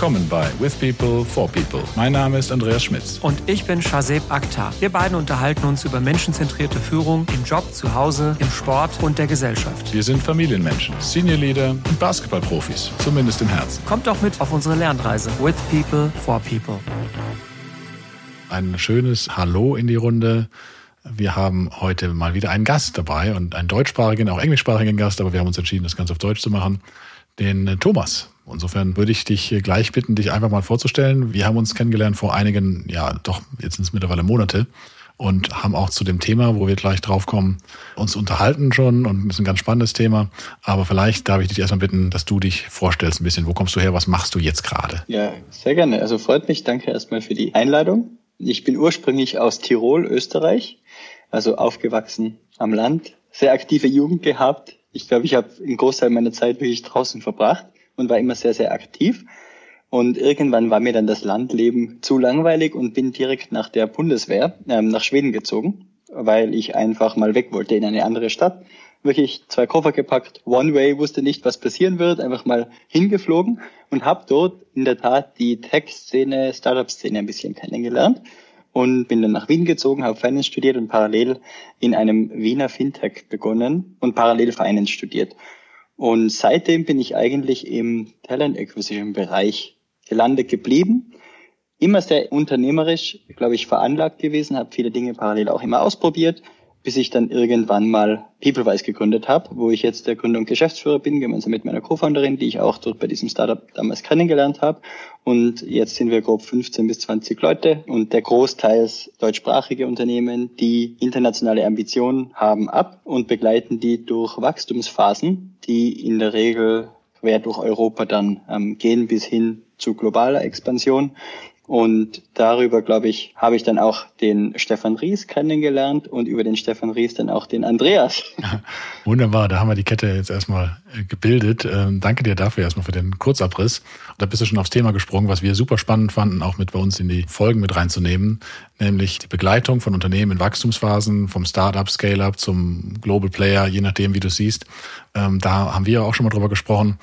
willkommen bei With People for People. Mein Name ist Andreas Schmitz. Und ich bin Shazeb Akhtar. Wir beiden unterhalten uns über menschenzentrierte Führung im Job, zu Hause, im Sport und der Gesellschaft. Wir sind Familienmenschen, Senior Leader und Basketballprofis, zumindest im Herzen. Kommt doch mit auf unsere Lernreise. With People for People. Ein schönes Hallo in die Runde. Wir haben heute mal wieder einen Gast dabei und einen deutschsprachigen, auch englischsprachigen Gast, aber wir haben uns entschieden, das Ganze auf Deutsch zu machen, den äh, Thomas. Insofern würde ich dich gleich bitten, dich einfach mal vorzustellen. Wir haben uns kennengelernt vor einigen, ja, doch, jetzt sind es mittlerweile Monate und haben auch zu dem Thema, wo wir gleich drauf kommen, uns unterhalten schon und ist ein ganz spannendes Thema. Aber vielleicht darf ich dich erstmal bitten, dass du dich vorstellst ein bisschen. Wo kommst du her? Was machst du jetzt gerade? Ja, sehr gerne. Also freut mich. Danke erstmal für die Einladung. Ich bin ursprünglich aus Tirol, Österreich, also aufgewachsen am Land, sehr aktive Jugend gehabt. Ich glaube, ich habe einen Großteil meiner Zeit wirklich draußen verbracht und war immer sehr, sehr aktiv. Und irgendwann war mir dann das Landleben zu langweilig und bin direkt nach der Bundeswehr ähm, nach Schweden gezogen, weil ich einfach mal weg wollte in eine andere Stadt. Wirklich zwei Koffer gepackt, One Way, wusste nicht, was passieren wird, einfach mal hingeflogen und habe dort in der Tat die Tech-Szene, Startup-Szene ein bisschen kennengelernt und bin dann nach Wien gezogen, habe Finance studiert und parallel in einem Wiener Fintech begonnen und parallel Finance studiert. Und seitdem bin ich eigentlich im Talent Acquisition Bereich gelandet geblieben. Immer sehr unternehmerisch, glaube ich, veranlagt gewesen, habe viele Dinge parallel auch immer ausprobiert, bis ich dann irgendwann mal PeopleWise gegründet habe, wo ich jetzt der Gründer und Geschäftsführer bin, gemeinsam mit meiner Co-Founderin, die ich auch dort bei diesem Startup damals kennengelernt habe. Und jetzt sind wir grob 15 bis 20 Leute und der Großteils deutschsprachige Unternehmen, die internationale Ambitionen haben ab und begleiten die durch Wachstumsphasen, die in der Regel quer durch Europa dann ähm, gehen bis hin zu globaler Expansion. Und darüber, glaube ich, habe ich dann auch den Stefan Ries kennengelernt und über den Stefan Ries dann auch den Andreas. Wunderbar, da haben wir die Kette jetzt erstmal äh, gebildet. Ähm, danke dir dafür erstmal für den Kurzabriss. Da bist du schon aufs Thema gesprungen, was wir super spannend fanden, auch mit bei uns in die Folgen mit reinzunehmen, nämlich die Begleitung von Unternehmen in Wachstumsphasen, vom Startup, Scale-up zum Global Player, je nachdem, wie du siehst. Ähm, da haben wir auch schon mal drüber gesprochen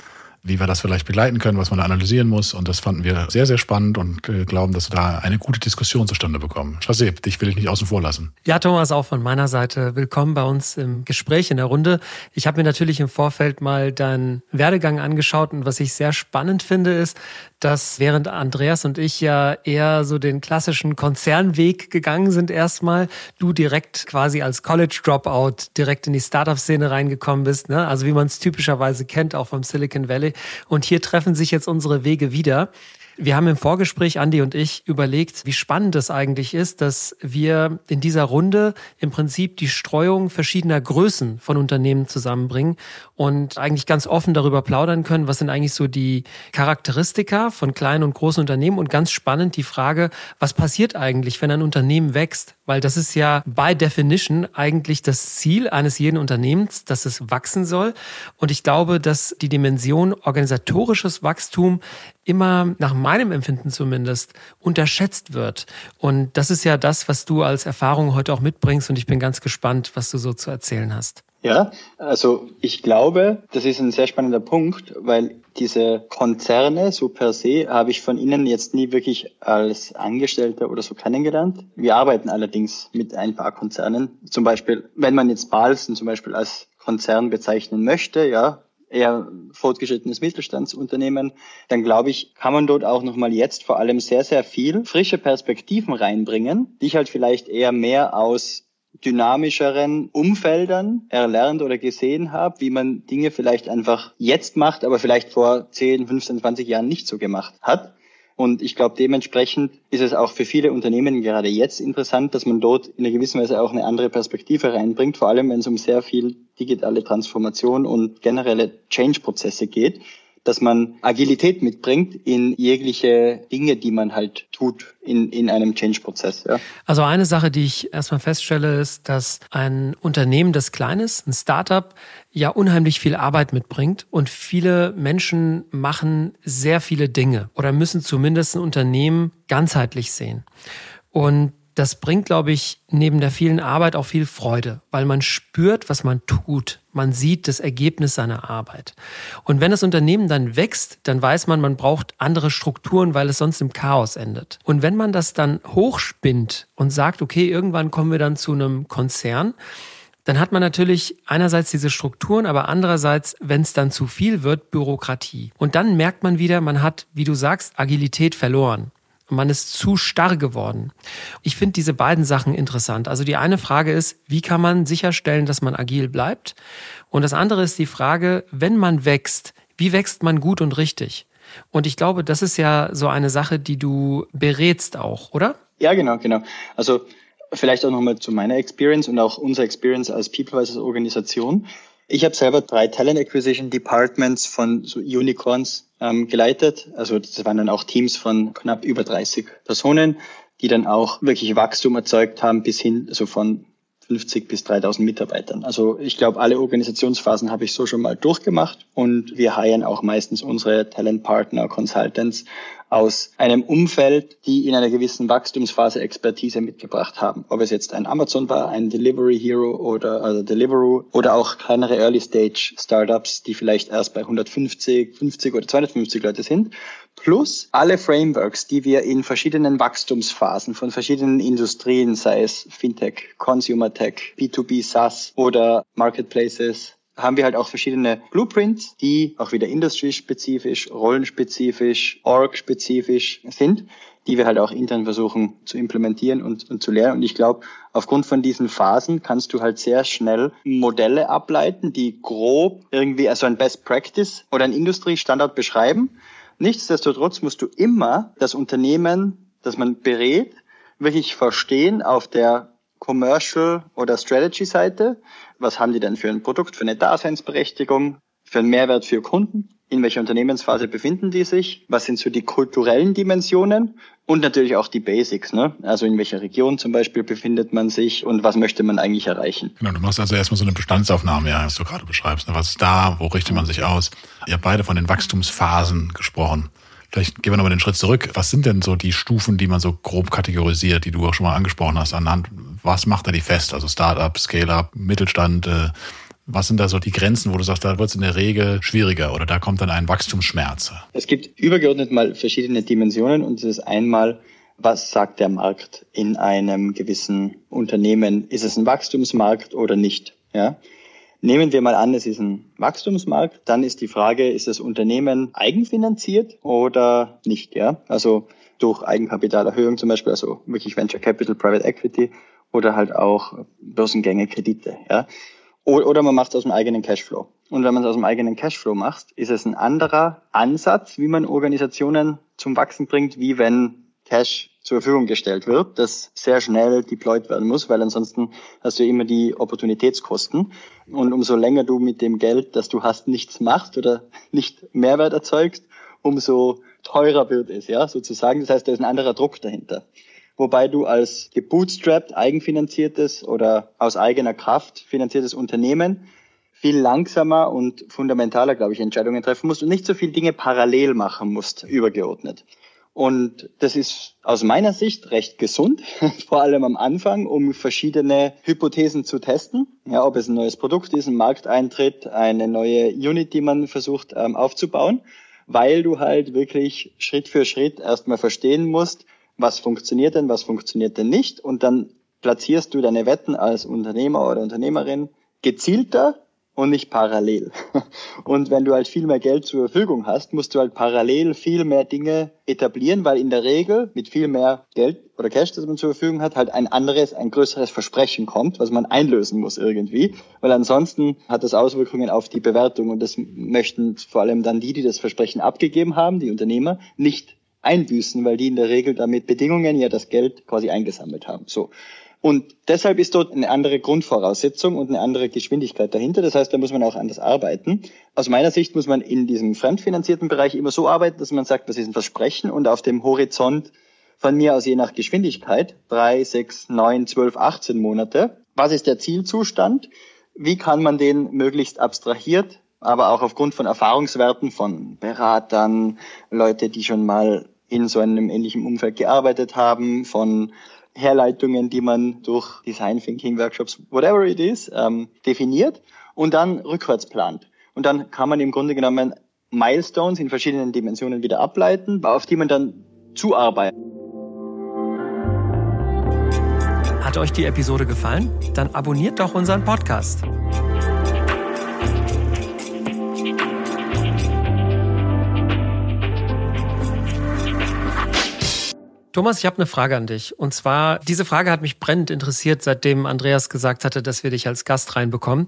wie wir das vielleicht begleiten können, was man da analysieren muss. Und das fanden wir sehr, sehr spannend und äh, glauben, dass wir da eine gute Diskussion zustande bekommen. Shazib, dich will ich nicht außen vor lassen. Ja, Thomas, auch von meiner Seite willkommen bei uns im Gespräch in der Runde. Ich habe mir natürlich im Vorfeld mal deinen Werdegang angeschaut und was ich sehr spannend finde, ist, dass während Andreas und ich ja eher so den klassischen Konzernweg gegangen sind erstmal, du direkt quasi als College Dropout direkt in die Startup-Szene reingekommen bist, ne? also wie man es typischerweise kennt, auch vom Silicon Valley. Und hier treffen sich jetzt unsere Wege wieder. Wir haben im Vorgespräch, Andi und ich, überlegt, wie spannend es eigentlich ist, dass wir in dieser Runde im Prinzip die Streuung verschiedener Größen von Unternehmen zusammenbringen und eigentlich ganz offen darüber plaudern können, was sind eigentlich so die Charakteristika von kleinen und großen Unternehmen und ganz spannend die Frage, was passiert eigentlich, wenn ein Unternehmen wächst? Weil das ist ja by definition eigentlich das Ziel eines jeden Unternehmens, dass es wachsen soll. Und ich glaube, dass die Dimension organisatorisches Wachstum immer, nach meinem Empfinden zumindest, unterschätzt wird. Und das ist ja das, was du als Erfahrung heute auch mitbringst. Und ich bin ganz gespannt, was du so zu erzählen hast. Ja, also ich glaube, das ist ein sehr spannender Punkt, weil diese Konzerne so per se habe ich von Ihnen jetzt nie wirklich als Angestellter oder so kennengelernt. Wir arbeiten allerdings mit ein paar Konzernen. Zum Beispiel, wenn man jetzt Balsen zum Beispiel als Konzern bezeichnen möchte, ja, eher fortgeschrittenes Mittelstandsunternehmen, dann glaube ich, kann man dort auch nochmal jetzt vor allem sehr, sehr viel frische Perspektiven reinbringen, die ich halt vielleicht eher mehr aus dynamischeren Umfeldern erlernt oder gesehen habe, wie man Dinge vielleicht einfach jetzt macht, aber vielleicht vor 10, 15, 20 Jahren nicht so gemacht hat. Und ich glaube, dementsprechend ist es auch für viele Unternehmen gerade jetzt interessant, dass man dort in einer gewissen Weise auch eine andere Perspektive reinbringt, vor allem wenn es um sehr viel digitale Transformation und generelle Change-Prozesse geht dass man Agilität mitbringt in jegliche Dinge, die man halt tut in, in einem Change-Prozess. Ja. Also eine Sache, die ich erstmal feststelle, ist, dass ein Unternehmen, das klein ist, ein Startup, ja unheimlich viel Arbeit mitbringt und viele Menschen machen sehr viele Dinge oder müssen zumindest ein Unternehmen ganzheitlich sehen. Und das bringt, glaube ich, neben der vielen Arbeit auch viel Freude, weil man spürt, was man tut. Man sieht das Ergebnis seiner Arbeit. Und wenn das Unternehmen dann wächst, dann weiß man, man braucht andere Strukturen, weil es sonst im Chaos endet. Und wenn man das dann hochspinnt und sagt, okay, irgendwann kommen wir dann zu einem Konzern, dann hat man natürlich einerseits diese Strukturen, aber andererseits, wenn es dann zu viel wird, Bürokratie. Und dann merkt man wieder, man hat, wie du sagst, Agilität verloren. Man ist zu starr geworden. Ich finde diese beiden Sachen interessant. Also die eine Frage ist, wie kann man sicherstellen, dass man agil bleibt? Und das andere ist die Frage, wenn man wächst, wie wächst man gut und richtig? Und ich glaube, das ist ja so eine Sache, die du berätst auch, oder? Ja, genau, genau. Also vielleicht auch nochmal zu meiner Experience und auch unserer Experience als PeopleWise Organisation. Ich habe selber drei Talent Acquisition Departments von so Unicorns ähm, geleitet. Also das waren dann auch Teams von knapp über 30 Personen, die dann auch wirklich Wachstum erzeugt haben bis hin, also von 50 bis 3000 Mitarbeitern. Also ich glaube, alle Organisationsphasen habe ich so schon mal durchgemacht und wir heiren auch meistens unsere Talentpartner, Consultants aus einem Umfeld, die in einer gewissen Wachstumsphase Expertise mitgebracht haben. Ob es jetzt ein Amazon war, ein Delivery Hero oder also Deliveroo oder auch kleinere Early Stage Startups, die vielleicht erst bei 150, 50 oder 250 Leute sind plus alle Frameworks, die wir in verschiedenen Wachstumsphasen von verschiedenen Industrien, sei es Fintech, Consumer Tech, B2B SaaS oder Marketplaces, haben wir halt auch verschiedene Blueprints, die auch wieder industriespezifisch, rollenspezifisch, org-spezifisch sind, die wir halt auch intern versuchen zu implementieren und, und zu lernen. Und ich glaube, aufgrund von diesen Phasen kannst du halt sehr schnell Modelle ableiten, die grob irgendwie also ein Best Practice oder ein Industriestandard beschreiben Nichtsdestotrotz musst du immer das Unternehmen, das man berät, wirklich verstehen auf der Commercial oder Strategy Seite. Was haben die denn für ein Produkt, für eine Daseinsberechtigung, für einen Mehrwert für Kunden? in welcher Unternehmensphase befinden die sich, was sind so die kulturellen Dimensionen und natürlich auch die Basics, ne? Also in welcher Region zum Beispiel befindet man sich und was möchte man eigentlich erreichen. Genau, du machst also erstmal so eine Bestandsaufnahme, ja, was du gerade beschreibst. Ne? Was ist da, wo richtet man sich aus? Ihr habt beide von den Wachstumsphasen gesprochen. Vielleicht gehen wir nochmal den Schritt zurück. Was sind denn so die Stufen, die man so grob kategorisiert, die du auch schon mal angesprochen hast? Anhand, was macht da die fest? Also Startup, Scale-up, Mittelstand, äh, was sind da so die Grenzen, wo du sagst, da wird es in der Regel schwieriger oder da kommt dann ein Wachstumsschmerz? Es gibt übergeordnet mal verschiedene Dimensionen und das ist einmal, was sagt der Markt in einem gewissen Unternehmen? Ist es ein Wachstumsmarkt oder nicht? Ja? Nehmen wir mal an, es ist ein Wachstumsmarkt, dann ist die Frage, ist das Unternehmen eigenfinanziert oder nicht? Ja? Also durch Eigenkapitalerhöhung zum Beispiel, also wirklich Venture Capital, Private Equity oder halt auch Börsengänge, Kredite. Ja? Oder man macht es aus dem eigenen Cashflow. Und wenn man es aus dem eigenen Cashflow macht, ist es ein anderer Ansatz, wie man Organisationen zum Wachsen bringt, wie wenn Cash zur Verfügung gestellt wird, das sehr schnell deployed werden muss, weil ansonsten hast du immer die Opportunitätskosten. Und umso länger du mit dem Geld, das du hast, nichts machst oder nicht Mehrwert erzeugst, umso teurer wird es, ja, sozusagen. Das heißt, da ist ein anderer Druck dahinter wobei du als gebootstrapped, eigenfinanziertes oder aus eigener Kraft finanziertes Unternehmen viel langsamer und fundamentaler, glaube ich, Entscheidungen treffen musst und nicht so viele Dinge parallel machen musst, übergeordnet. Und das ist aus meiner Sicht recht gesund, vor allem am Anfang, um verschiedene Hypothesen zu testen. Ja, ob es ein neues Produkt ist, ein Markteintritt, eine neue Unit, die man versucht ähm, aufzubauen, weil du halt wirklich Schritt für Schritt erstmal verstehen musst, was funktioniert denn, was funktioniert denn nicht und dann platzierst du deine Wetten als Unternehmer oder Unternehmerin gezielter und nicht parallel. Und wenn du halt viel mehr Geld zur Verfügung hast, musst du halt parallel viel mehr Dinge etablieren, weil in der Regel mit viel mehr Geld oder Cash, das man zur Verfügung hat, halt ein anderes, ein größeres Versprechen kommt, was man einlösen muss irgendwie. Weil ansonsten hat das Auswirkungen auf die Bewertung und das möchten vor allem dann die, die das Versprechen abgegeben haben, die Unternehmer, nicht einbüßen, weil die in der Regel damit Bedingungen ja das Geld quasi eingesammelt haben. So. Und deshalb ist dort eine andere Grundvoraussetzung und eine andere Geschwindigkeit dahinter. Das heißt, da muss man auch anders arbeiten. Aus meiner Sicht muss man in diesem fremdfinanzierten Bereich immer so arbeiten, dass man sagt, das ist ein Versprechen und auf dem Horizont von mir aus je nach Geschwindigkeit, drei, sechs, neun, zwölf, 18 Monate. Was ist der Zielzustand? Wie kann man den möglichst abstrahiert, aber auch aufgrund von Erfahrungswerten von Beratern, Leute, die schon mal in so einem ähnlichen Umfeld gearbeitet haben, von Herleitungen, die man durch Design Thinking Workshops, whatever it is, ähm, definiert und dann rückwärts plant. Und dann kann man im Grunde genommen Milestones in verschiedenen Dimensionen wieder ableiten, auf die man dann zuarbeitet. Hat euch die Episode gefallen? Dann abonniert doch unseren Podcast. Thomas, ich habe eine Frage an dich. Und zwar, diese Frage hat mich brennend interessiert, seitdem Andreas gesagt hatte, dass wir dich als Gast reinbekommen.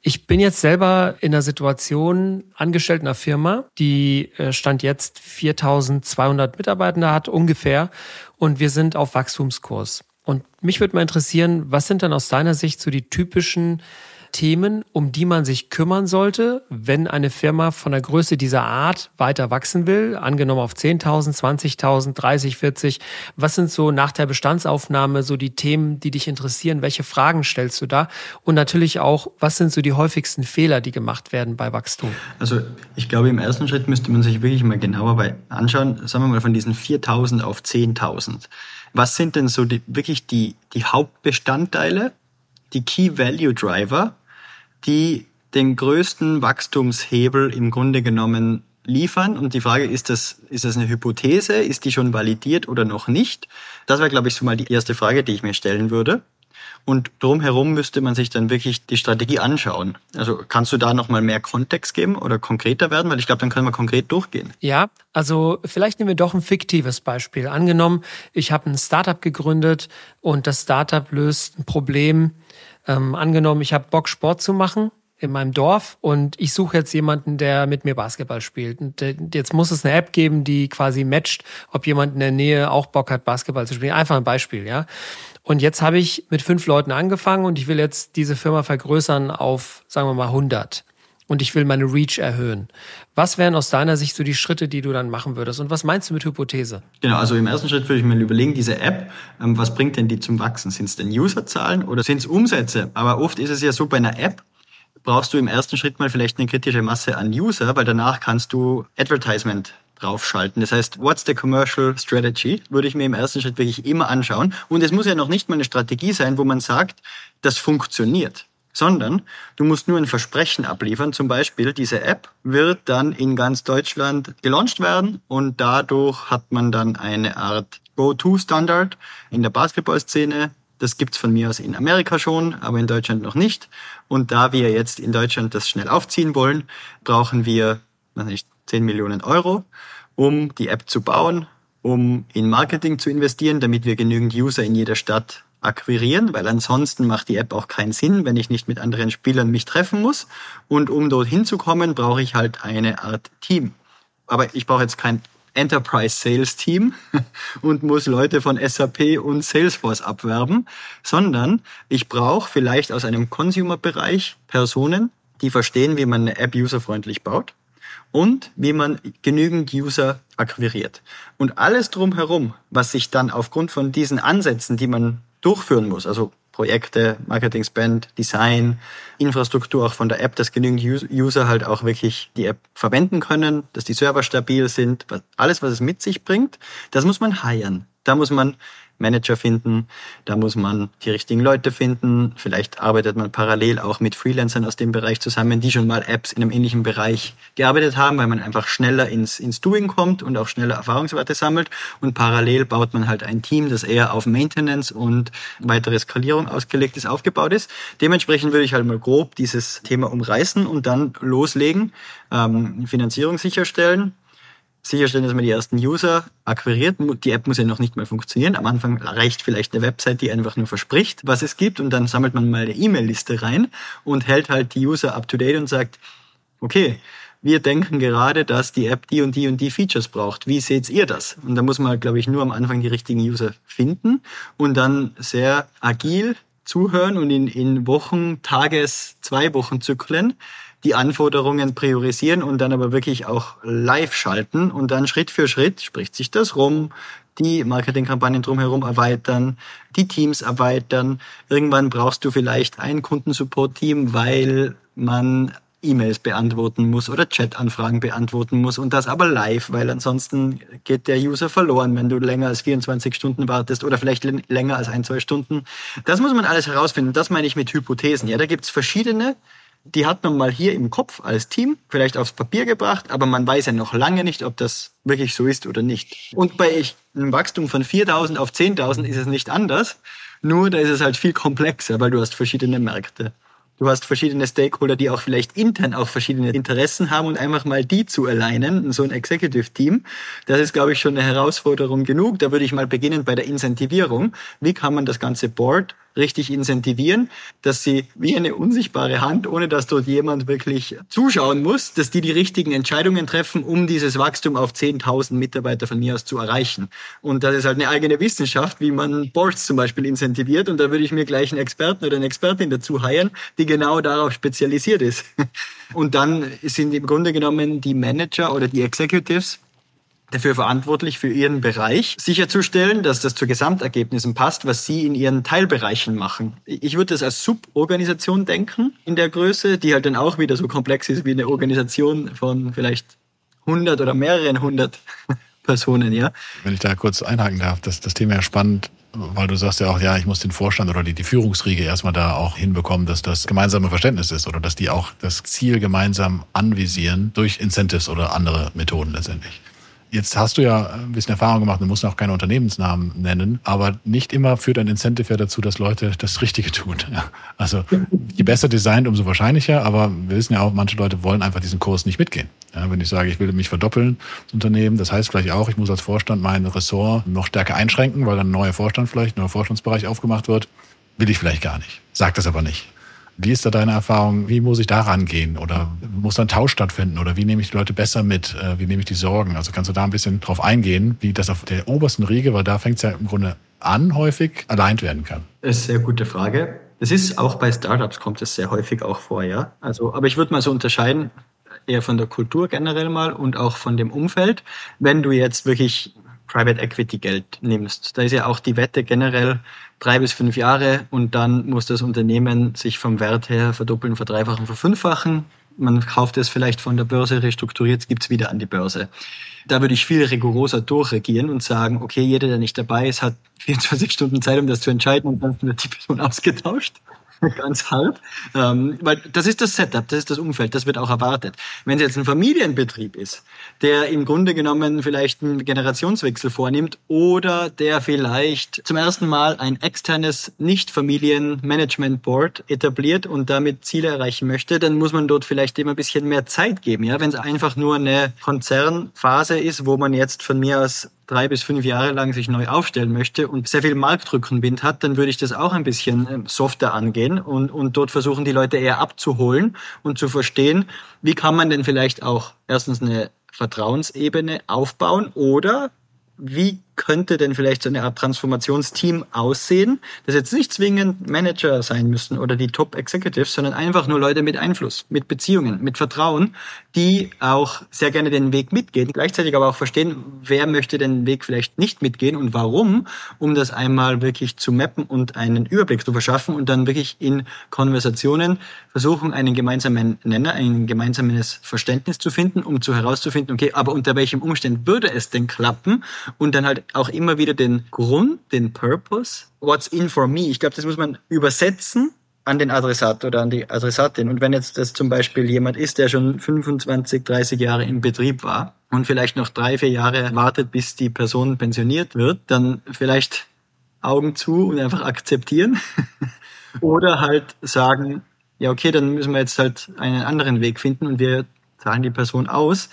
Ich bin jetzt selber in einer Situation angestellt in einer Firma, die äh, Stand jetzt 4200 Mitarbeitende hat, ungefähr. Und wir sind auf Wachstumskurs. Und mich würde mal interessieren, was sind dann aus deiner Sicht so die typischen Themen, um die man sich kümmern sollte, wenn eine Firma von der Größe dieser Art weiter wachsen will, angenommen auf 10.000, 20.000, 30, 40. Was sind so nach der Bestandsaufnahme so die Themen, die dich interessieren? Welche Fragen stellst du da? Und natürlich auch, was sind so die häufigsten Fehler, die gemacht werden bei Wachstum? Also ich glaube, im ersten Schritt müsste man sich wirklich mal genauer anschauen, sagen wir mal von diesen 4.000 auf 10.000. Was sind denn so die, wirklich die, die Hauptbestandteile, die Key Value Driver, die den größten Wachstumshebel im Grunde genommen liefern. Und die Frage ist das, ist das eine Hypothese? Ist die schon validiert oder noch nicht? Das wäre, glaube ich, so mal die erste Frage, die ich mir stellen würde. Und drumherum müsste man sich dann wirklich die Strategie anschauen. Also kannst du da nochmal mehr Kontext geben oder konkreter werden? Weil ich glaube, dann können wir konkret durchgehen. Ja, also vielleicht nehmen wir doch ein fiktives Beispiel. Angenommen, ich habe ein Startup gegründet und das Startup löst ein Problem, ähm, angenommen, ich habe Bock, Sport zu machen in meinem Dorf und ich suche jetzt jemanden, der mit mir Basketball spielt. Und jetzt muss es eine App geben, die quasi matcht, ob jemand in der Nähe auch Bock hat, Basketball zu spielen. Einfach ein Beispiel, ja. Und jetzt habe ich mit fünf Leuten angefangen und ich will jetzt diese Firma vergrößern auf, sagen wir mal, 100 und ich will meine Reach erhöhen. Was wären aus deiner Sicht so die Schritte, die du dann machen würdest? Und was meinst du mit Hypothese? Genau, also im ersten Schritt würde ich mir überlegen, diese App, ähm, was bringt denn die zum Wachsen? Sind es denn Userzahlen oder sind es Umsätze? Aber oft ist es ja so, bei einer App brauchst du im ersten Schritt mal vielleicht eine kritische Masse an User, weil danach kannst du Advertisement draufschalten. Das heißt, what's the commercial strategy? Würde ich mir im ersten Schritt wirklich immer anschauen. Und es muss ja noch nicht mal eine Strategie sein, wo man sagt, das funktioniert sondern du musst nur ein Versprechen abliefern. Zum Beispiel, diese App wird dann in ganz Deutschland gelauncht werden und dadurch hat man dann eine Art Go-To-Standard in der Basketballszene. Das gibt's von mir aus in Amerika schon, aber in Deutschland noch nicht. Und da wir jetzt in Deutschland das schnell aufziehen wollen, brauchen wir, weiß nicht, 10 Millionen Euro, um die App zu bauen, um in Marketing zu investieren, damit wir genügend User in jeder Stadt akquirieren, weil ansonsten macht die App auch keinen Sinn, wenn ich nicht mit anderen Spielern mich treffen muss. Und um dorthin zu kommen, brauche ich halt eine Art Team. Aber ich brauche jetzt kein Enterprise Sales Team und muss Leute von SAP und Salesforce abwerben, sondern ich brauche vielleicht aus einem Consumer-Bereich Personen, die verstehen, wie man eine App userfreundlich baut und wie man genügend User akquiriert. Und alles drumherum, was sich dann aufgrund von diesen Ansätzen, die man durchführen muss. Also Projekte, Marketing Spend, Design, Infrastruktur auch von der App, dass genügend User halt auch wirklich die App verwenden können, dass die Server stabil sind, alles, was es mit sich bringt, das muss man hiren. Da muss man Manager finden, da muss man die richtigen Leute finden. Vielleicht arbeitet man parallel auch mit Freelancern aus dem Bereich zusammen, die schon mal Apps in einem ähnlichen Bereich gearbeitet haben, weil man einfach schneller ins, ins Doing kommt und auch schneller Erfahrungswerte sammelt. Und parallel baut man halt ein Team, das eher auf Maintenance und weitere Skalierung ausgelegt ist, aufgebaut ist. Dementsprechend würde ich halt mal grob dieses Thema umreißen und dann loslegen, ähm, Finanzierung sicherstellen, sicherstellen, dass man die ersten User akquiriert. Die App muss ja noch nicht mal funktionieren. Am Anfang reicht vielleicht eine Website, die einfach nur verspricht, was es gibt und dann sammelt man mal eine E-Mail-Liste rein und hält halt die User up to date und sagt, okay, wir denken gerade, dass die App die und die und die Features braucht. Wie seht ihr das? Und da muss man, glaube ich, nur am Anfang die richtigen User finden und dann sehr agil zuhören und in, in Wochen, Tages, zwei Wochen Zyklen die Anforderungen priorisieren und dann aber wirklich auch live schalten und dann Schritt für Schritt spricht sich das rum, die Marketingkampagnen drumherum erweitern, die Teams erweitern. Irgendwann brauchst du vielleicht ein Kundensupport-Team, weil man E-Mails beantworten muss oder Chat-Anfragen beantworten muss und das aber live, weil ansonsten geht der User verloren, wenn du länger als 24 Stunden wartest oder vielleicht länger als ein, zwei Stunden. Das muss man alles herausfinden. Das meine ich mit Hypothesen. Ja, da gibt's verschiedene die hat man mal hier im Kopf als Team vielleicht aufs Papier gebracht, aber man weiß ja noch lange nicht, ob das wirklich so ist oder nicht. Und bei einem Wachstum von 4000 auf 10.000 ist es nicht anders, nur da ist es halt viel komplexer, weil du hast verschiedene Märkte. Du hast verschiedene Stakeholder, die auch vielleicht intern auch verschiedene Interessen haben und einfach mal die zu alignen, so ein Executive Team, das ist, glaube ich, schon eine Herausforderung genug. Da würde ich mal beginnen bei der Incentivierung. Wie kann man das ganze Board richtig incentivieren, dass sie wie eine unsichtbare Hand, ohne dass dort jemand wirklich zuschauen muss, dass die die richtigen Entscheidungen treffen, um dieses Wachstum auf 10.000 Mitarbeiter von mir aus zu erreichen. Und das ist halt eine eigene Wissenschaft, wie man Boards zum Beispiel incentiviert. Und da würde ich mir gleich einen Experten oder eine Expertin dazu heiren, die genau darauf spezialisiert ist. Und dann sind im Grunde genommen die Manager oder die Executives dafür verantwortlich, für ihren Bereich sicherzustellen, dass das zu Gesamtergebnissen passt, was sie in ihren Teilbereichen machen. Ich würde das als Suborganisation denken in der Größe, die halt dann auch wieder so komplex ist wie eine Organisation von vielleicht 100 oder mehreren hundert Personen, ja. Wenn ich da kurz einhaken darf, das, das Thema ja spannend, weil du sagst ja auch, ja, ich muss den Vorstand oder die, die Führungsriege erstmal da auch hinbekommen, dass das gemeinsame Verständnis ist oder dass die auch das Ziel gemeinsam anvisieren durch Incentives oder andere Methoden letztendlich. Jetzt hast du ja ein bisschen Erfahrung gemacht, du musst auch keine Unternehmensnamen nennen, aber nicht immer führt ein Incentive ja dazu, dass Leute das Richtige tun. Also je besser designt, umso wahrscheinlicher, aber wir wissen ja auch, manche Leute wollen einfach diesen Kurs nicht mitgehen. Ja, wenn ich sage, ich will mich verdoppeln, das Unternehmen, das heißt vielleicht auch, ich muss als Vorstand mein Ressort noch stärker einschränken, weil dann ein neuer Vorstand vielleicht, ein neuer Vorstandsbereich aufgemacht wird, will ich vielleicht gar nicht. Sag das aber nicht. Wie ist da deine Erfahrung? Wie muss ich da rangehen? Oder muss da ein Tausch stattfinden? Oder wie nehme ich die Leute besser mit? Äh, wie nehme ich die Sorgen? Also kannst du da ein bisschen drauf eingehen, wie das auf der obersten Riege, weil da fängt es ja im Grunde an, häufig allein werden kann? Das ist eine sehr gute Frage. Das ist auch bei Startups kommt es sehr häufig auch vor, ja. Also, aber ich würde mal so unterscheiden, eher von der Kultur generell mal und auch von dem Umfeld. Wenn du jetzt wirklich Private Equity Geld nimmst, da ist ja auch die Wette generell, drei bis fünf Jahre und dann muss das Unternehmen sich vom Wert her verdoppeln, verdreifachen, verfünffachen. Man kauft es vielleicht von der Börse, restrukturiert, gibt es wieder an die Börse. Da würde ich viel rigoroser durchregieren und sagen, okay, jeder, der nicht dabei ist, hat 24 Stunden Zeit, um das zu entscheiden und dann wird die Person ausgetauscht. ganz hart. Ähm, weil das ist das Setup, das ist das Umfeld, das wird auch erwartet. Wenn es jetzt ein Familienbetrieb ist, der im Grunde genommen vielleicht einen Generationswechsel vornimmt oder der vielleicht zum ersten Mal ein externes Nicht-Familien-Management-Board etabliert und damit Ziele erreichen möchte, dann muss man dort vielleicht immer ein bisschen mehr Zeit geben. Ja? Wenn es einfach nur eine Konzernphase ist, wo man jetzt von mir aus drei bis fünf Jahre lang sich neu aufstellen möchte und sehr viel Marktrückenwind hat, dann würde ich das auch ein bisschen ähm, softer angehen und, und dort versuchen, die Leute eher abzuholen und zu verstehen, wie kann man denn vielleicht auch erstens eine Vertrauensebene aufbauen oder wie könnte denn vielleicht so eine Art Transformationsteam aussehen, das jetzt nicht zwingend Manager sein müssen oder die Top Executives, sondern einfach nur Leute mit Einfluss, mit Beziehungen, mit Vertrauen, die auch sehr gerne den Weg mitgehen, gleichzeitig aber auch verstehen, wer möchte den Weg vielleicht nicht mitgehen und warum, um das einmal wirklich zu mappen und einen Überblick zu verschaffen und dann wirklich in Konversationen versuchen, einen gemeinsamen Nenner, ein gemeinsames Verständnis zu finden, um zu herauszufinden, okay, aber unter welchem Umstand würde es denn klappen? Und dann halt auch immer wieder den Grund, den Purpose, what's in for me. Ich glaube, das muss man übersetzen an den Adressat oder an die Adressatin. Und wenn jetzt das zum Beispiel jemand ist, der schon 25, 30 Jahre im Betrieb war und vielleicht noch drei, vier Jahre wartet, bis die Person pensioniert wird, dann vielleicht Augen zu und einfach akzeptieren. oder halt sagen, ja, okay, dann müssen wir jetzt halt einen anderen Weg finden und wir zahlen die Person aus.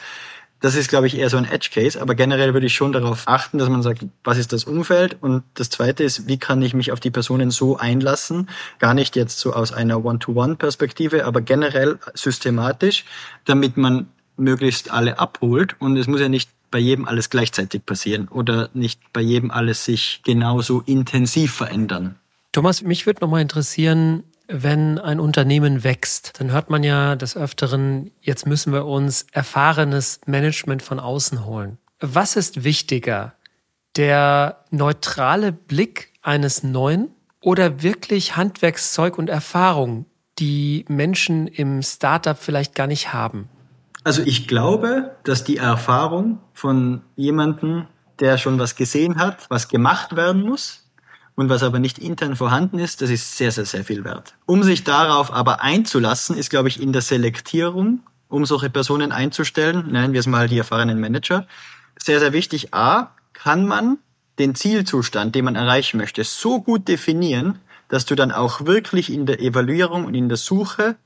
Das ist, glaube ich, eher so ein Edge-Case, aber generell würde ich schon darauf achten, dass man sagt, was ist das Umfeld? Und das Zweite ist, wie kann ich mich auf die Personen so einlassen? Gar nicht jetzt so aus einer One-to-One-Perspektive, aber generell systematisch, damit man möglichst alle abholt. Und es muss ja nicht bei jedem alles gleichzeitig passieren oder nicht bei jedem alles sich genauso intensiv verändern. Thomas, mich würde nochmal interessieren, wenn ein Unternehmen wächst, dann hört man ja des Öfteren, jetzt müssen wir uns erfahrenes Management von außen holen. Was ist wichtiger? Der neutrale Blick eines Neuen oder wirklich Handwerkszeug und Erfahrung, die Menschen im Startup vielleicht gar nicht haben? Also ich glaube, dass die Erfahrung von jemandem, der schon was gesehen hat, was gemacht werden muss und was aber nicht intern vorhanden ist, das ist sehr, sehr, sehr viel wert. Um sich darauf aber einzulassen, ist, glaube ich, in der Selektierung, um solche Personen einzustellen, nennen wir es mal die erfahrenen Manager, sehr, sehr wichtig. A, kann man den Zielzustand, den man erreichen möchte, so gut definieren, dass du dann auch wirklich in der Evaluierung und in der Suche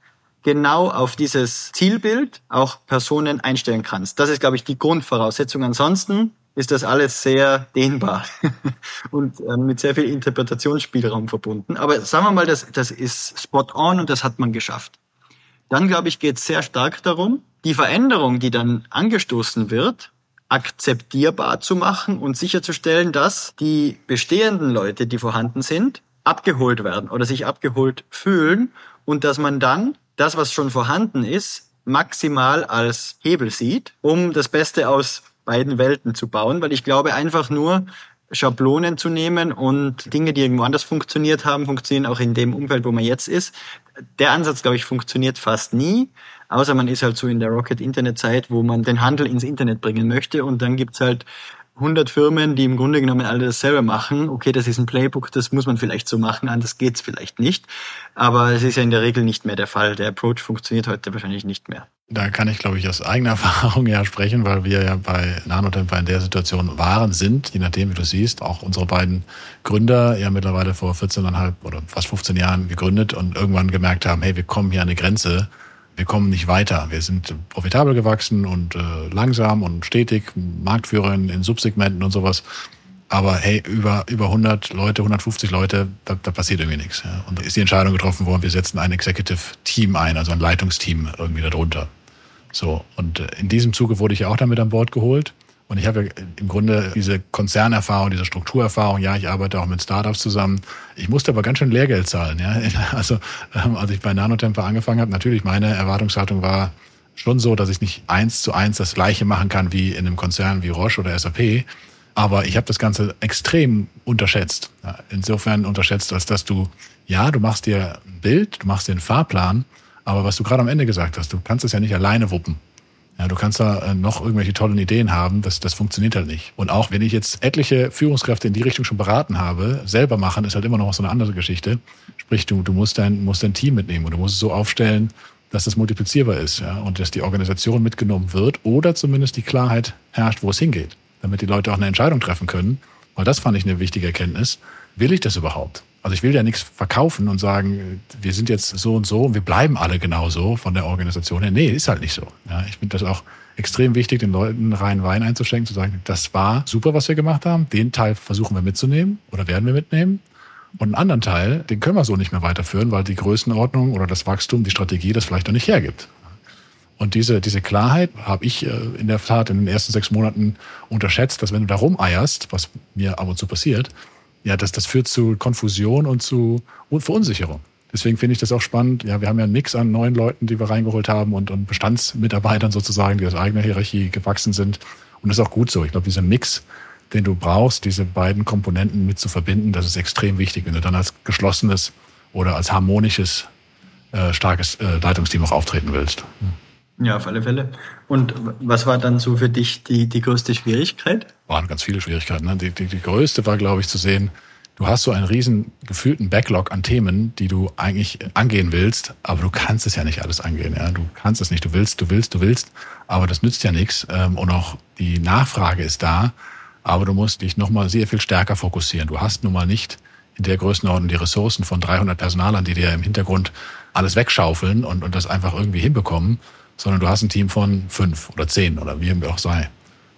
genau auf dieses Zielbild auch Personen einstellen kannst. Das ist, glaube ich, die Grundvoraussetzung. Ansonsten ist das alles sehr dehnbar und äh, mit sehr viel Interpretationsspielraum verbunden. Aber sagen wir mal, das, das ist spot on und das hat man geschafft. Dann, glaube ich, geht es sehr stark darum, die Veränderung, die dann angestoßen wird, akzeptierbar zu machen und sicherzustellen, dass die bestehenden Leute, die vorhanden sind, abgeholt werden oder sich abgeholt fühlen und dass man dann das, was schon vorhanden ist, maximal als Hebel sieht, um das Beste aus beiden Welten zu bauen, weil ich glaube einfach nur, Schablonen zu nehmen und Dinge, die irgendwo anders funktioniert haben, funktionieren auch in dem Umfeld, wo man jetzt ist. Der Ansatz, glaube ich, funktioniert fast nie, außer man ist halt so in der Rocket-Internet-Zeit, wo man den Handel ins Internet bringen möchte und dann gibt's halt 100 Firmen, die im Grunde genommen alle dasselbe machen. Okay, das ist ein Playbook, das muss man vielleicht so machen, anders geht's vielleicht nicht. Aber es ist ja in der Regel nicht mehr der Fall. Der Approach funktioniert heute wahrscheinlich nicht mehr. Da kann ich, glaube ich, aus eigener Erfahrung ja sprechen, weil wir ja bei Nanotemper in der Situation waren, sind, je nachdem, wie du siehst, auch unsere beiden Gründer ja mittlerweile vor 14,5 oder fast 15 Jahren gegründet und irgendwann gemerkt haben, hey, wir kommen hier an eine Grenze, wir kommen nicht weiter. Wir sind profitabel gewachsen und äh, langsam und stetig, Marktführer in, in Subsegmenten und sowas. Aber hey, über, über 100 Leute, 150 Leute, da, da passiert irgendwie nichts. Ja. Und da ist die Entscheidung getroffen worden, wir setzen ein Executive Team ein, also ein Leitungsteam irgendwie darunter. So, und äh, in diesem Zuge wurde ich ja auch damit an Bord geholt. Und ich habe ja im Grunde diese Konzernerfahrung, diese Strukturerfahrung, ja, ich arbeite auch mit Startups zusammen. Ich musste aber ganz schön Lehrgeld zahlen. Ja? Also ähm, als ich bei Nanotemper angefangen habe, natürlich meine Erwartungshaltung war schon so, dass ich nicht eins zu eins das gleiche machen kann wie in einem Konzern wie Roche oder SAP. Aber ich habe das Ganze extrem unterschätzt. Insofern unterschätzt, als dass du, ja, du machst dir ein Bild, du machst dir einen Fahrplan, aber was du gerade am Ende gesagt hast, du kannst es ja nicht alleine wuppen. Ja, du kannst da äh, noch irgendwelche tollen Ideen haben, das, das funktioniert halt nicht. Und auch wenn ich jetzt etliche Führungskräfte in die Richtung schon beraten habe, selber machen, ist halt immer noch so eine andere Geschichte. Sprich, du, du musst, dein, musst dein Team mitnehmen und du musst es so aufstellen, dass das multiplizierbar ist ja, und dass die Organisation mitgenommen wird oder zumindest die Klarheit herrscht, wo es hingeht, damit die Leute auch eine Entscheidung treffen können. Weil das fand ich eine wichtige Erkenntnis. Will ich das überhaupt? Also ich will ja nichts verkaufen und sagen, wir sind jetzt so und so und wir bleiben alle genauso von der Organisation her. Nee, ist halt nicht so. Ja, ich finde das auch extrem wichtig, den Leuten rein Wein einzuschenken, zu sagen, das war super, was wir gemacht haben. Den Teil versuchen wir mitzunehmen oder werden wir mitnehmen. Und einen anderen Teil, den können wir so nicht mehr weiterführen, weil die Größenordnung oder das Wachstum, die Strategie das vielleicht noch nicht hergibt. Und diese, diese Klarheit habe ich äh, in der Tat in den ersten sechs Monaten unterschätzt, dass wenn du da rumeierst, was mir ab und zu passiert, ja, das, das führt zu Konfusion und zu Verunsicherung. Deswegen finde ich das auch spannend. Ja, wir haben ja einen Mix an neuen Leuten, die wir reingeholt haben und, und Bestandsmitarbeitern sozusagen, die aus eigener Hierarchie gewachsen sind. Und das ist auch gut so. Ich glaube, dieser Mix, den du brauchst, diese beiden Komponenten mit zu verbinden, das ist extrem wichtig, wenn du dann als geschlossenes oder als harmonisches, äh, starkes äh, Leitungsteam auch auftreten willst. Ja, auf alle Fälle. Und was war dann so für dich die, die größte Schwierigkeit? Waren ganz viele Schwierigkeiten. Ne? Die, die, die größte war, glaube ich, zu sehen, du hast so einen riesen gefühlten Backlog an Themen, die du eigentlich angehen willst, aber du kannst es ja nicht alles angehen. Ja? Du kannst es nicht. Du willst, du willst, du willst, aber das nützt ja nichts. Ähm, und auch die Nachfrage ist da, aber du musst dich nochmal sehr viel stärker fokussieren. Du hast nun mal nicht in der Größenordnung die Ressourcen von 300 Personalern, die dir im Hintergrund alles wegschaufeln und, und das einfach irgendwie hinbekommen, sondern du hast ein Team von fünf oder zehn oder wie auch sei.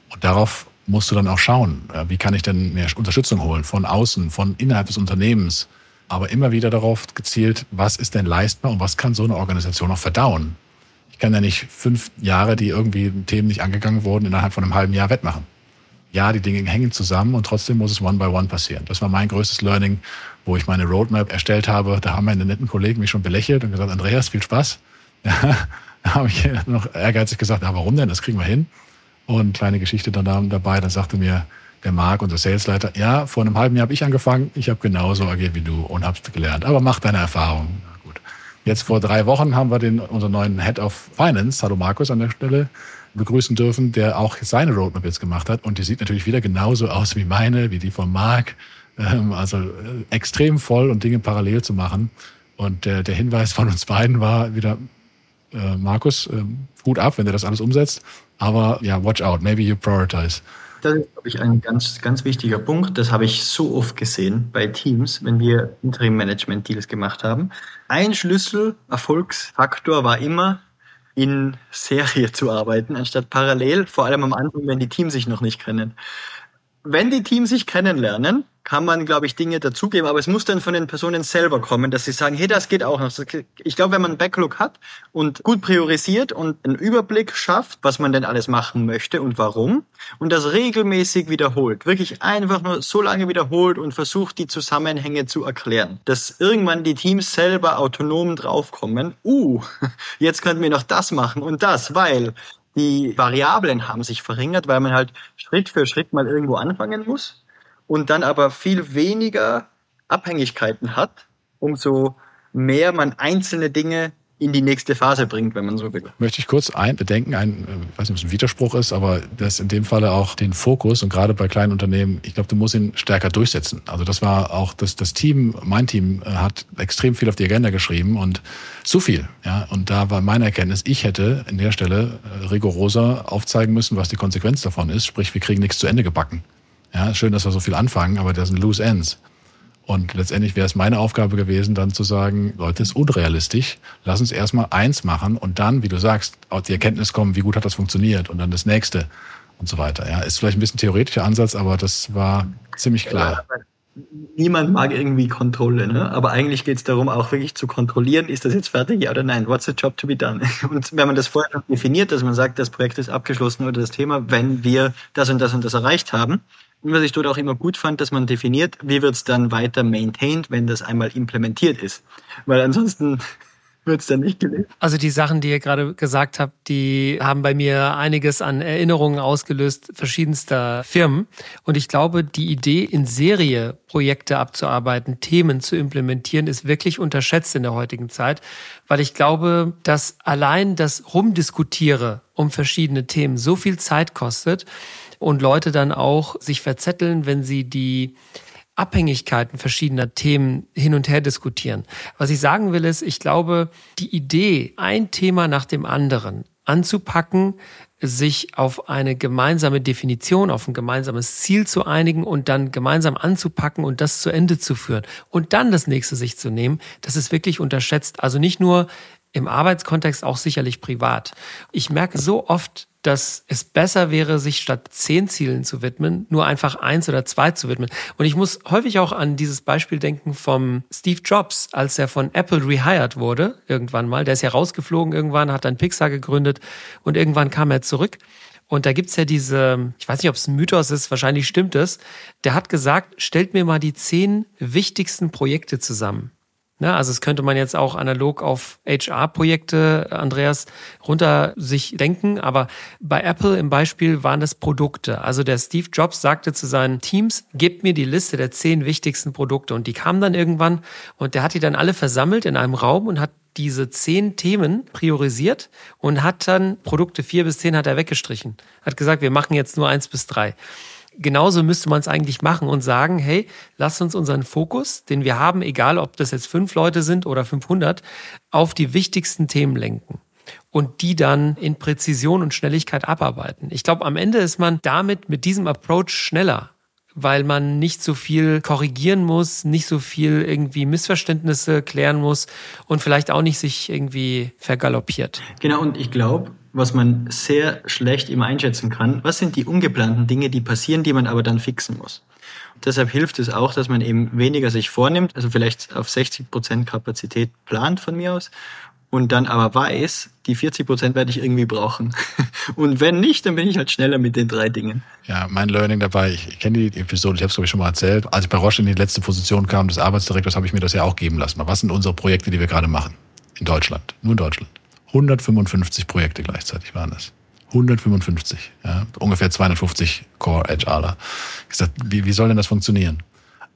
Und darauf musst du dann auch schauen, wie kann ich denn mehr Unterstützung holen von außen, von innerhalb des Unternehmens, aber immer wieder darauf gezielt, was ist denn leistbar und was kann so eine Organisation noch verdauen. Ich kann ja nicht fünf Jahre, die irgendwie Themen nicht angegangen wurden, innerhalb von einem halben Jahr wettmachen. Ja, die Dinge hängen zusammen und trotzdem muss es one by one passieren. Das war mein größtes Learning, wo ich meine Roadmap erstellt habe. Da haben meine netten Kollegen mich schon belächelt und gesagt, Andreas, viel Spaß. habe ich noch ehrgeizig gesagt, na, warum denn? Das kriegen wir hin. Und kleine Geschichte dann dabei, dann sagte mir der Marc, unser Salesleiter, ja, vor einem halben Jahr habe ich angefangen, ich habe genauso agiert wie du und habe gelernt. Aber mach deine Erfahrung. Na gut. Jetzt vor drei Wochen haben wir den, unseren neuen Head of Finance, hallo Markus an der Stelle, begrüßen dürfen, der auch seine Roadmap jetzt gemacht hat. Und die sieht natürlich wieder genauso aus wie meine, wie die von Marc. Ähm, also äh, extrem voll und Dinge parallel zu machen. Und der, der Hinweis von uns beiden war wieder, äh, Markus, äh, ab, wenn du das alles umsetzt. Aber ja, watch out, maybe you prioritize. Das ist, glaube ich, ein ganz, ganz wichtiger Punkt. Das habe ich so oft gesehen bei Teams, wenn wir Interim-Management-Deals gemacht haben. Ein Schlüssel-Erfolgsfaktor war immer, in Serie zu arbeiten, anstatt parallel, vor allem am Anfang, wenn die Teams sich noch nicht kennen. Wenn die Teams sich kennenlernen, kann man, glaube ich, Dinge dazugeben, aber es muss dann von den Personen selber kommen, dass sie sagen, hey, das geht auch noch. Ich glaube, wenn man einen Backlog hat und gut priorisiert und einen Überblick schafft, was man denn alles machen möchte und warum, und das regelmäßig wiederholt, wirklich einfach nur so lange wiederholt und versucht, die Zusammenhänge zu erklären, dass irgendwann die Teams selber autonom draufkommen, uh, jetzt könnten wir noch das machen und das, weil die Variablen haben sich verringert, weil man halt Schritt für Schritt mal irgendwo anfangen muss und dann aber viel weniger Abhängigkeiten hat, umso mehr man einzelne Dinge in die nächste Phase bringt, wenn man so will. Möchte ich kurz ein bedenken, ein, ich weiß nicht, ob es ein Widerspruch ist, aber das in dem Falle auch den Fokus und gerade bei kleinen Unternehmen, ich glaube, du musst ihn stärker durchsetzen. Also das war auch das, das Team, mein Team äh, hat extrem viel auf die Agenda geschrieben und zu viel. Ja, und da war meine Erkenntnis, ich hätte in der Stelle äh, rigoroser aufzeigen müssen, was die Konsequenz davon ist. Sprich, wir kriegen nichts zu Ende gebacken. Ja, schön, dass wir so viel anfangen, aber das sind Loose Ends. Und letztendlich wäre es meine Aufgabe gewesen, dann zu sagen, Leute, ist unrealistisch. Lass uns erstmal eins machen und dann, wie du sagst, auf die Erkenntnis kommen, wie gut hat das funktioniert und dann das nächste und so weiter. Ja, ist vielleicht ein bisschen theoretischer Ansatz, aber das war ziemlich klar. Niemand mag irgendwie Kontrolle, ne? aber eigentlich geht es darum, auch wirklich zu kontrollieren, ist das jetzt fertig, ja oder nein? What's the job to be done? Und wenn man das vorher schon definiert, dass man sagt, das Projekt ist abgeschlossen oder das Thema, wenn wir das und das und das erreicht haben, und was ich dort auch immer gut fand, dass man definiert, wie wird es dann weiter maintained, wenn das einmal implementiert ist. Weil ansonsten wird es dann nicht gelebt. Also die Sachen, die ihr gerade gesagt habt, die haben bei mir einiges an Erinnerungen ausgelöst, verschiedenster Firmen. Und ich glaube, die Idee, in Serie Projekte abzuarbeiten, Themen zu implementieren, ist wirklich unterschätzt in der heutigen Zeit, weil ich glaube, dass allein das Rumdiskutiere um verschiedene Themen so viel Zeit kostet, und Leute dann auch sich verzetteln, wenn sie die Abhängigkeiten verschiedener Themen hin und her diskutieren. Was ich sagen will ist, ich glaube, die Idee, ein Thema nach dem anderen anzupacken, sich auf eine gemeinsame Definition, auf ein gemeinsames Ziel zu einigen und dann gemeinsam anzupacken und das zu Ende zu führen und dann das nächste sich zu nehmen, das ist wirklich unterschätzt. Also nicht nur im Arbeitskontext, auch sicherlich privat. Ich merke so oft, dass es besser wäre, sich statt zehn Zielen zu widmen, nur einfach eins oder zwei zu widmen. Und ich muss häufig auch an dieses Beispiel denken vom Steve Jobs, als er von Apple rehired wurde, irgendwann mal. Der ist ja rausgeflogen irgendwann, hat dann Pixar gegründet und irgendwann kam er zurück. Und da gibt's ja diese, ich weiß nicht, ob es ein Mythos ist, wahrscheinlich stimmt es. Der hat gesagt, stellt mir mal die zehn wichtigsten Projekte zusammen. Ne, also es könnte man jetzt auch analog auf HR-Projekte, Andreas, runter sich denken. Aber bei Apple im Beispiel waren das Produkte. Also der Steve Jobs sagte zu seinen Teams, gebt mir die Liste der zehn wichtigsten Produkte. Und die kamen dann irgendwann und der hat die dann alle versammelt in einem Raum und hat diese zehn Themen priorisiert und hat dann Produkte vier bis zehn hat er weggestrichen. Hat gesagt, wir machen jetzt nur eins bis drei genauso müsste man es eigentlich machen und sagen, hey, lass uns unseren Fokus, den wir haben, egal ob das jetzt fünf Leute sind oder 500, auf die wichtigsten Themen lenken und die dann in Präzision und Schnelligkeit abarbeiten. Ich glaube, am Ende ist man damit mit diesem Approach schneller weil man nicht so viel korrigieren muss, nicht so viel irgendwie Missverständnisse klären muss und vielleicht auch nicht sich irgendwie vergaloppiert. Genau, und ich glaube, was man sehr schlecht immer einschätzen kann, was sind die ungeplanten Dinge, die passieren, die man aber dann fixen muss. Und deshalb hilft es auch, dass man eben weniger sich vornimmt, also vielleicht auf 60 Prozent Kapazität plant von mir aus und dann aber weiß, die 40 Prozent werde ich irgendwie brauchen. Und wenn nicht, dann bin ich halt schneller mit den drei Dingen. Ja, mein Learning dabei, ich kenne die Episode, ich habe es glaube ich schon mal erzählt. Als ich bei Roche in die letzte Position kam des Arbeitsdirektors, habe ich mir das ja auch geben lassen. Was sind unsere Projekte, die wir gerade machen? In Deutschland, nur in Deutschland. 155 Projekte gleichzeitig waren das. 155, ja, ungefähr 250 Core HRler. Ich gesagt, wie, wie soll denn das funktionieren?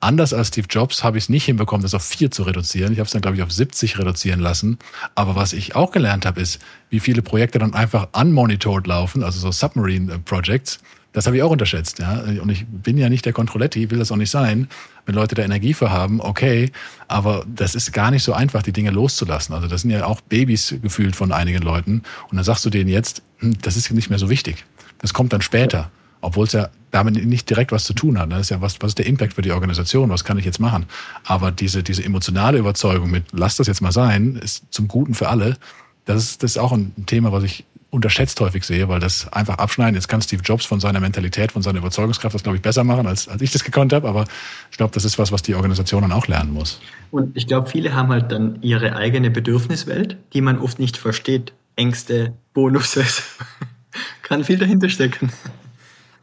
Anders als Steve Jobs habe ich es nicht hinbekommen, das auf vier zu reduzieren. Ich habe es dann, glaube ich, auf 70 reduzieren lassen. Aber was ich auch gelernt habe, ist, wie viele Projekte dann einfach unmonitored laufen, also so Submarine äh, Projects. Das habe ich auch unterschätzt. Ja? Und ich bin ja nicht der Controletti, will das auch nicht sein. Wenn Leute da Energie für haben, okay. Aber das ist gar nicht so einfach, die Dinge loszulassen. Also das sind ja auch Babys gefühlt von einigen Leuten. Und dann sagst du denen jetzt, hm, das ist nicht mehr so wichtig. Das kommt dann später obwohl es ja damit nicht direkt was zu tun hat. Das ist ja was, was ist der Impact für die Organisation? Was kann ich jetzt machen? Aber diese, diese emotionale Überzeugung mit, lass das jetzt mal sein, ist zum Guten für alle. Das ist, das ist auch ein Thema, was ich unterschätzt häufig sehe, weil das einfach abschneiden. Jetzt kann Steve Jobs von seiner Mentalität, von seiner Überzeugungskraft das, glaube ich, besser machen, als, als ich das gekonnt habe. Aber ich glaube, das ist was, was die Organisation dann auch lernen muss. Und ich glaube, viele haben halt dann ihre eigene Bedürfniswelt, die man oft nicht versteht. Ängste, Bonusse. kann viel dahinter stecken.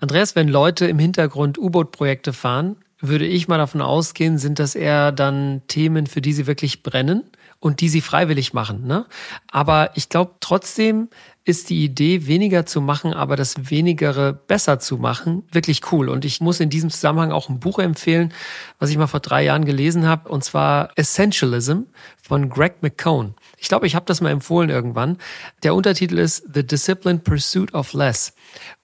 Andreas, wenn Leute im Hintergrund U-Boot-Projekte fahren, würde ich mal davon ausgehen, sind das eher dann Themen, für die sie wirklich brennen und die sie freiwillig machen. Ne? Aber ich glaube trotzdem ist die Idee, weniger zu machen, aber das Wenigere besser zu machen, wirklich cool. Und ich muss in diesem Zusammenhang auch ein Buch empfehlen, was ich mal vor drei Jahren gelesen habe, und zwar Essentialism von Greg McCone. Ich glaube, ich habe das mal empfohlen irgendwann. Der Untertitel ist The Disciplined Pursuit of Less.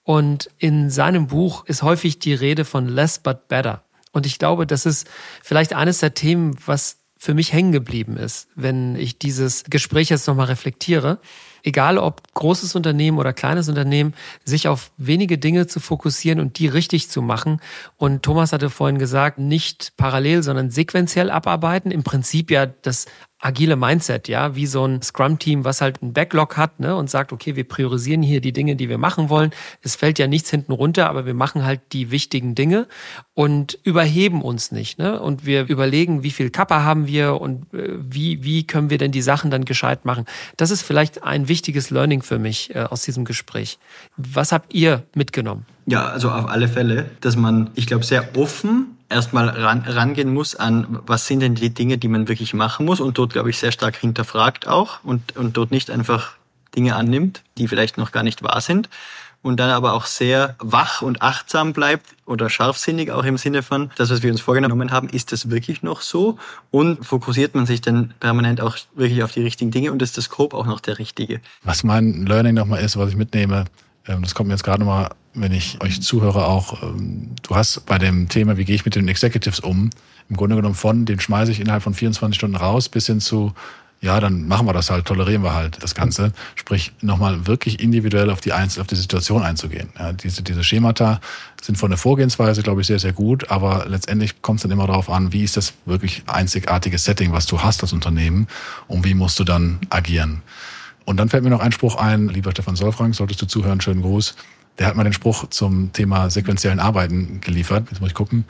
Und in seinem Buch ist häufig die Rede von less but better. Und ich glaube, das ist vielleicht eines der Themen, was für mich hängen geblieben ist, wenn ich dieses Gespräch jetzt nochmal reflektiere. Egal ob großes Unternehmen oder kleines Unternehmen, sich auf wenige Dinge zu fokussieren und die richtig zu machen. Und Thomas hatte vorhin gesagt, nicht parallel, sondern sequenziell abarbeiten. Im Prinzip ja das agile Mindset, ja, wie so ein Scrum-Team, was halt einen Backlog hat ne, und sagt, okay, wir priorisieren hier die Dinge, die wir machen wollen. Es fällt ja nichts hinten runter, aber wir machen halt die wichtigen Dinge und überheben uns nicht. Ne? Und wir überlegen, wie viel Kappa haben wir und äh, wie, wie können wir denn die Sachen dann gescheit machen. Das ist vielleicht ein wichtiges Learning für mich äh, aus diesem Gespräch. Was habt ihr mitgenommen? Ja, also auf alle Fälle, dass man, ich glaube, sehr offen erstmal ran, rangehen muss an, was sind denn die Dinge, die man wirklich machen muss und dort, glaube ich, sehr stark hinterfragt auch und, und dort nicht einfach Dinge annimmt, die vielleicht noch gar nicht wahr sind und dann aber auch sehr wach und achtsam bleibt oder scharfsinnig auch im Sinne von, das, was wir uns vorgenommen haben, ist das wirklich noch so? Und fokussiert man sich dann permanent auch wirklich auf die richtigen Dinge und ist das Scope auch noch der richtige? Was mein Learning nochmal ist, was ich mitnehme, ähm, das kommt mir jetzt gerade nochmal, wenn ich euch zuhöre, auch, ähm, du hast bei dem Thema, wie gehe ich mit den Executives um, im Grunde genommen von, den schmeiße ich innerhalb von 24 Stunden raus, bis hin zu, ja, dann machen wir das halt, tolerieren wir halt das Ganze. Sprich, nochmal wirklich individuell auf die, Einzel auf die Situation einzugehen. Ja, diese, diese Schemata sind von der Vorgehensweise, glaube ich, sehr, sehr gut, aber letztendlich kommt es dann immer darauf an, wie ist das wirklich einzigartige Setting, was du hast als Unternehmen und wie musst du dann agieren. Und dann fällt mir noch ein Spruch ein, lieber Stefan Solfrank, solltest du zuhören, schönen Gruß. Der hat mal den Spruch zum Thema sequenziellen Arbeiten geliefert. Jetzt muss ich gucken.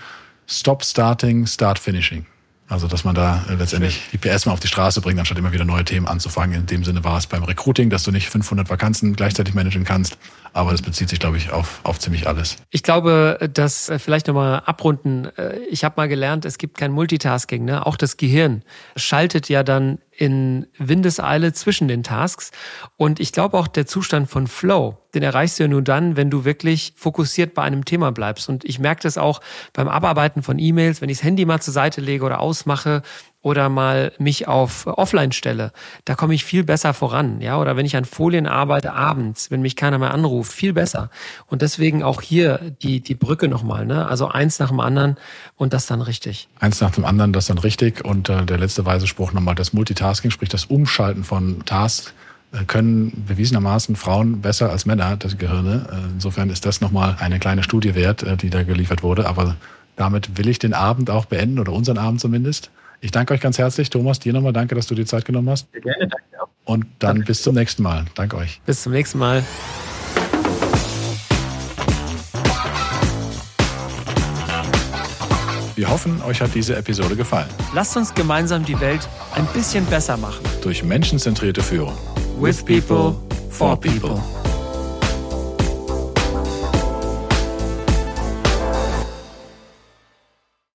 Stop starting, start finishing. Also, dass man da äh, letztendlich die PS mal auf die Straße bringt, anstatt immer wieder neue Themen anzufangen. In dem Sinne war es beim Recruiting, dass du nicht 500 Vakanzen gleichzeitig managen kannst. Aber das bezieht sich, glaube ich, auf, auf ziemlich alles. Ich glaube, dass äh, vielleicht nochmal abrunden. Äh, ich habe mal gelernt, es gibt kein Multitasking. Ne? Auch das Gehirn schaltet ja dann in Windeseile zwischen den Tasks. Und ich glaube auch der Zustand von Flow, den erreichst du ja nur dann, wenn du wirklich fokussiert bei einem Thema bleibst. Und ich merke das auch beim Abarbeiten von E-Mails, wenn ich das Handy mal zur Seite lege oder ausmache oder mal mich auf Offline stelle, da komme ich viel besser voran, ja, oder wenn ich an Folien arbeite abends, wenn mich keiner mehr anruft, viel besser. Und deswegen auch hier die die Brücke nochmal, ne? Also eins nach dem anderen und das dann richtig. Eins nach dem anderen, das dann richtig und äh, der letzte weise Spruch nochmal das Multitasking, sprich das Umschalten von Tasks äh, können bewiesenermaßen Frauen besser als Männer, das Gehirne. Äh, insofern ist das nochmal eine kleine Studie wert, äh, die da geliefert wurde. Aber damit will ich den Abend auch beenden oder unseren Abend zumindest. Ich danke euch ganz herzlich. Thomas, dir nochmal danke, dass du dir Zeit genommen hast. Sehr gerne, danke auch. Und dann danke. bis zum nächsten Mal. Danke euch. Bis zum nächsten Mal. Wir hoffen, euch hat diese Episode gefallen. Lasst uns gemeinsam die Welt ein bisschen besser machen. Durch menschenzentrierte Führung. With people, for people.